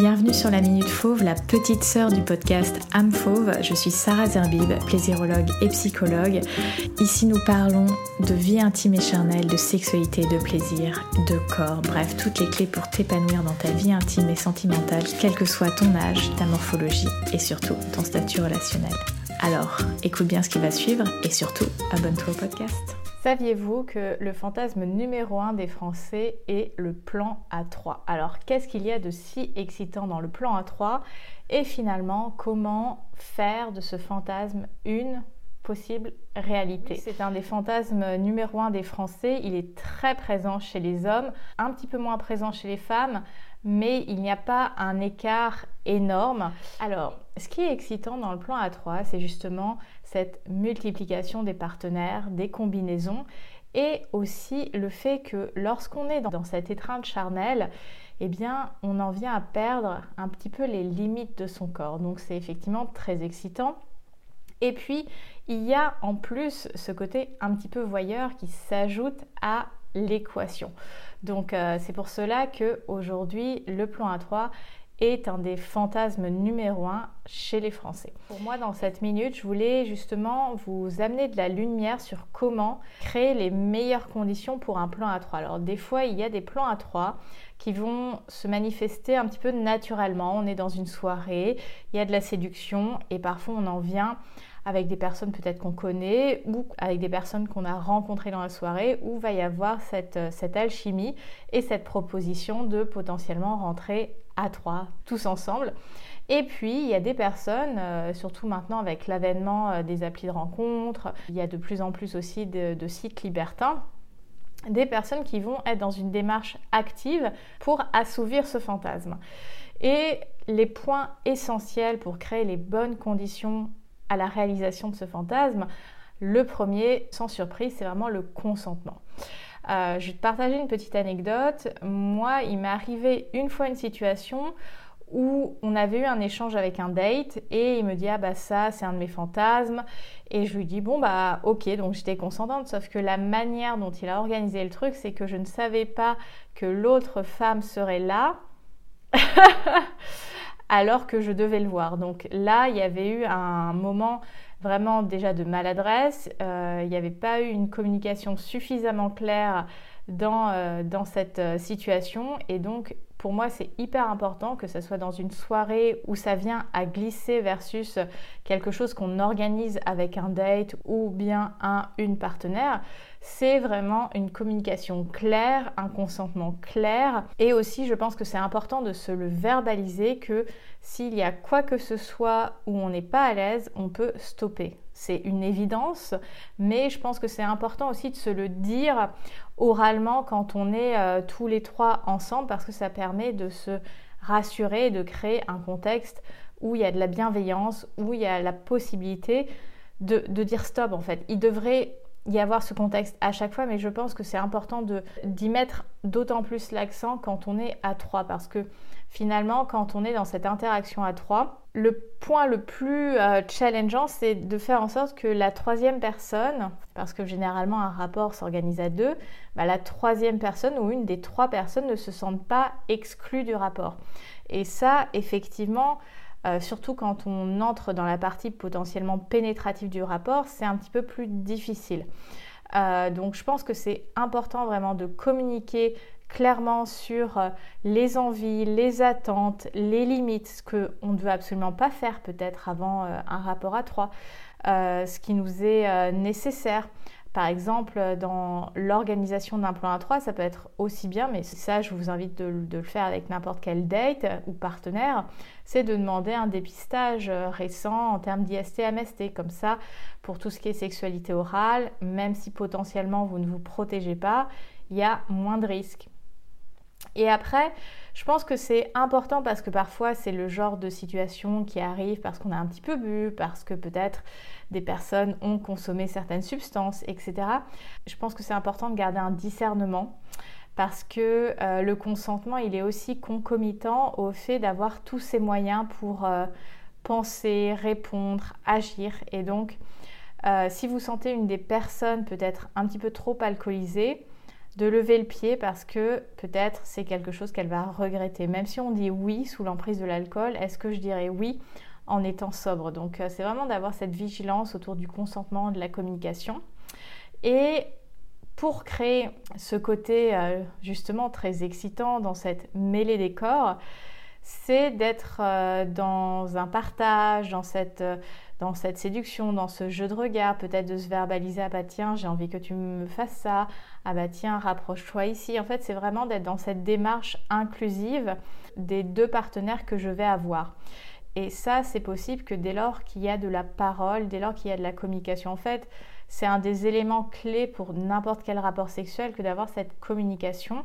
Bienvenue sur la Minute Fauve, la petite sœur du podcast Âme Fauve. Je suis Sarah Zerbib, plaisirologue et psychologue. Ici, nous parlons de vie intime et charnelle, de sexualité, de plaisir, de corps, bref, toutes les clés pour t'épanouir dans ta vie intime et sentimentale, quel que soit ton âge, ta morphologie et surtout ton statut relationnel. Alors, écoute bien ce qui va suivre et surtout, abonne-toi au podcast. Saviez-vous que le fantasme numéro un des Français est le plan A3 Alors, qu'est-ce qu'il y a de si excitant dans le plan A3 Et finalement, comment faire de ce fantasme une possible réalité? C'est un des fantasmes numéro un des Français. Il est très présent chez les hommes, un petit peu moins présent chez les femmes, mais il n'y a pas un écart énorme. Alors, ce qui est excitant dans le plan A3, c'est justement cette multiplication des partenaires, des combinaisons, et aussi le fait que lorsqu'on est dans cette étreinte charnelle, eh bien, on en vient à perdre un petit peu les limites de son corps. Donc, c'est effectivement très excitant. Et puis, il y a en plus ce côté un petit peu voyeur qui s'ajoute à l'équation. Donc, euh, c'est pour cela que aujourd'hui, le plan A3 est un des fantasmes numéro un chez les Français. Pour moi, dans cette minute, je voulais justement vous amener de la lumière sur comment créer les meilleures conditions pour un plan A3. Alors, des fois, il y a des plans A3 qui vont se manifester un petit peu naturellement. On est dans une soirée, il y a de la séduction et parfois on en vient avec des personnes peut-être qu'on connaît ou avec des personnes qu'on a rencontrées dans la soirée où va y avoir cette, cette alchimie et cette proposition de potentiellement rentrer à trois, tous ensemble. Et puis, il y a des personnes, euh, surtout maintenant avec l'avènement euh, des applis de rencontres, il y a de plus en plus aussi de, de sites libertins, des personnes qui vont être dans une démarche active pour assouvir ce fantasme. Et les points essentiels pour créer les bonnes conditions à la réalisation de ce fantasme, le premier, sans surprise, c'est vraiment le consentement. Euh, je vais te partager une petite anecdote. Moi, il m'est arrivé une fois une situation où on avait eu un échange avec un date et il me dit ah bah ça c'est un de mes fantasmes et je lui dis bon bah ok donc j'étais consentante sauf que la manière dont il a organisé le truc c'est que je ne savais pas que l'autre femme serait là alors que je devais le voir donc là il y avait eu un moment vraiment déjà de maladresse. Euh, il n'y avait pas eu une communication suffisamment claire dans, euh, dans cette euh, situation. Et donc, pour moi, c'est hyper important que ce soit dans une soirée où ça vient à glisser versus quelque chose qu'on organise avec un date ou bien un, une partenaire. C'est vraiment une communication claire, un consentement clair. Et aussi, je pense que c'est important de se le verbaliser que s'il y a quoi que ce soit où on n'est pas à l'aise, on peut stopper. C'est une évidence, mais je pense que c'est important aussi de se le dire oralement quand on est euh, tous les trois ensemble parce que ça permet de se rassurer, de créer un contexte où il y a de la bienveillance, où il y a la possibilité de, de dire stop en fait. Il devrait y avoir ce contexte à chaque fois, mais je pense que c'est important d'y mettre d'autant plus l'accent quand on est à trois parce que finalement, quand on est dans cette interaction à trois, le point le plus euh, challengeant, c'est de faire en sorte que la troisième personne, parce que généralement un rapport s'organise à deux, bah, la troisième personne ou une des trois personnes ne se sente pas exclue du rapport. Et ça, effectivement, euh, surtout quand on entre dans la partie potentiellement pénétrative du rapport, c'est un petit peu plus difficile. Euh, donc je pense que c'est important vraiment de communiquer clairement sur euh, les envies, les attentes, les limites, ce qu'on ne veut absolument pas faire peut-être avant un rapport à trois, ce qui nous est nécessaire. Par exemple, dans l'organisation d'un plan à trois, ça peut être aussi bien, mais ça, je vous invite de, le faire avec n'importe quel date ou partenaire, c'est de demander un dépistage récent en termes d'IST-MST. Comme ça, pour tout ce qui est sexualité orale, même si potentiellement vous ne vous protégez pas, il y a moins de risques. Et après, je pense que c'est important parce que parfois c'est le genre de situation qui arrive parce qu'on a un petit peu bu, parce que peut-être des personnes ont consommé certaines substances, etc. Je pense que c'est important de garder un discernement parce que euh, le consentement, il est aussi concomitant au fait d'avoir tous ces moyens pour euh, penser, répondre, agir. Et donc, euh, si vous sentez une des personnes peut-être un petit peu trop alcoolisée, de lever le pied parce que peut-être c'est quelque chose qu'elle va regretter. Même si on dit oui sous l'emprise de l'alcool, est-ce que je dirais oui en étant sobre? Donc euh, c'est vraiment d'avoir cette vigilance autour du consentement, de la communication. Et pour créer ce côté euh, justement très excitant dans cette mêlée des corps, c'est d'être euh, dans un partage, dans cette, dans cette séduction, dans ce jeu de regard, peut-être de se verbaliser, ah bah tiens, j'ai envie que tu me fasses ça, ah bah tiens, rapproche-toi ici. En fait, c'est vraiment d'être dans cette démarche inclusive des deux partenaires que je vais avoir. Et ça, c'est possible que dès lors qu'il y a de la parole, dès lors qu'il y a de la communication. En fait, c'est un des éléments clés pour n'importe quel rapport sexuel que d'avoir cette communication.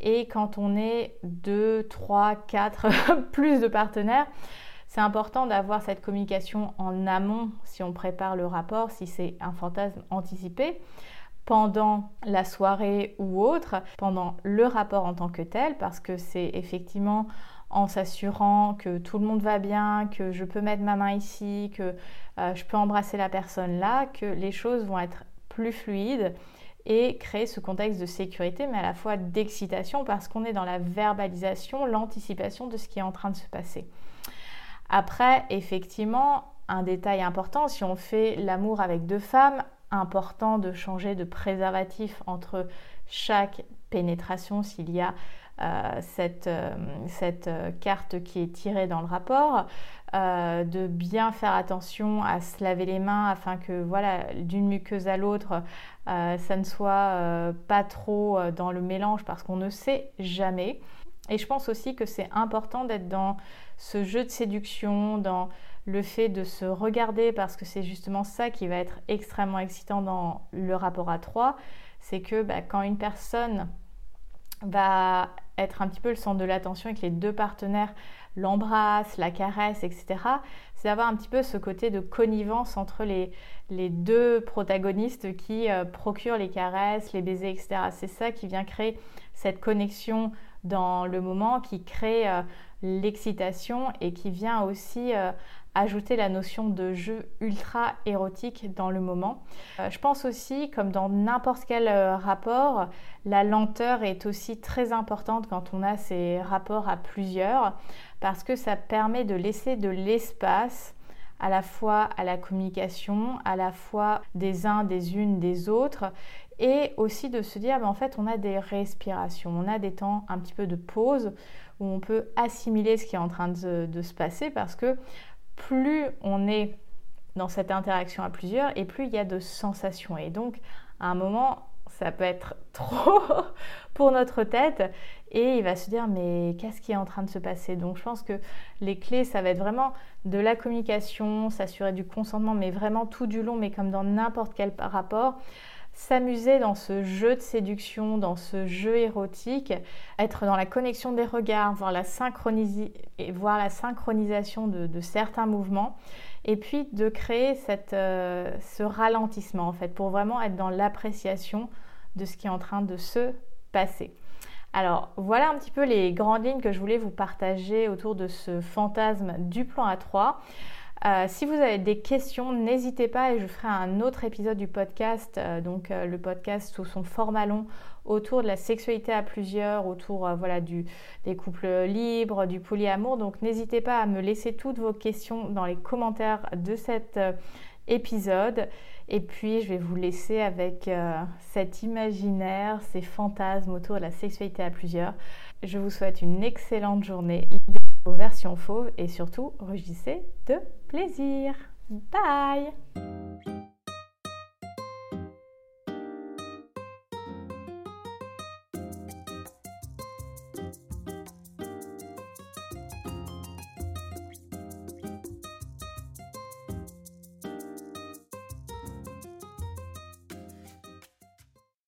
Et quand on est deux, trois, quatre, plus de partenaires, c'est important d'avoir cette communication en amont si on prépare le rapport, si c'est un fantasme anticipé, pendant la soirée ou autre, pendant le rapport en tant que tel, parce que c'est effectivement en s'assurant que tout le monde va bien, que je peux mettre ma main ici, que euh, je peux embrasser la personne là, que les choses vont être plus fluides et créer ce contexte de sécurité, mais à la fois d'excitation parce qu'on est dans la verbalisation, l'anticipation de ce qui est en train de se passer. Après, effectivement, un détail important, si on fait l'amour avec deux femmes, important de changer de préservatif entre chaque pénétration s'il y a euh, cette, euh, euh, carte qui est tirée dans le rapport, de bien faire attention à se laver les mains afin que voilà d'une muqueuse à l'autre ça ne soit pas trop dans le mélange parce qu'on ne sait jamais. Et je pense aussi que c'est important d'être dans ce jeu de séduction, dans le fait de se regarder parce que c'est justement ça qui va être extrêmement excitant dans le rapport à trois, c'est que bah, quand une personne va être un petit peu le centre de l'attention et que les deux partenaires l'embrassent, la caressent, etc., c'est d'avoir un petit peu ce côté de connivence entre les, deux protagonistes qui euh, procurent les caresses, les baisers, etc. C'est ça qui vient créer cette connexion dans le moment, qui crée euh, l'excitation et qui vient aussi euh, ajouter la notion de jeu ultra érotique dans le moment. Euh, je pense aussi, comme dans n'importe quel euh, rapport, la lenteur est aussi très importante quand on a ces rapports à plusieurs parce que ça permet de laisser de l'espace à la fois à la communication, à la fois des uns, des unes, des autres, et aussi de se dire, ben, en fait, on a des respirations, on a des temps un petit peu de pause où on peut assimiler ce qui est en train de se passer parce que plus on est dans cette interaction à plusieurs et plus il y a de sensations. Et donc, à un moment, ça peut être trop pour notre tête et il va se dire mais qu'est-ce qui est en train de se passer? Donc je pense que les clés ça va être vraiment de la communication, s'assurer du consentement mais vraiment tout du long mais comme dans n'importe quel rapport, s'amuser dans ce jeu de séduction, dans ce jeu érotique, être dans la connexion des regards, voir la, voir la synchronisation de, certains mouvements, et puis de créer euh, ce ralentissement en fait, pour vraiment être dans l'appréciation de ce qui est en train de se passer. Alors voilà un petit peu les grandes lignes que je voulais vous partager autour de ce fantasme du plan A3. Euh, si vous avez des questions, n'hésitez pas et je ferai un autre épisode du podcast, euh, donc euh, le podcast sous son format long autour de la sexualité à plusieurs, autour voilà, du, des couples libres, du polyamour. Donc n'hésitez pas à me laisser toutes vos questions dans les commentaires de cet épisode. Et puis je vais vous laisser avec cet imaginaire, ces fantasmes autour de la sexualité à plusieurs. Je vous souhaite une excellente journée vos versions fauves et surtout rugissez de plaisir. Bye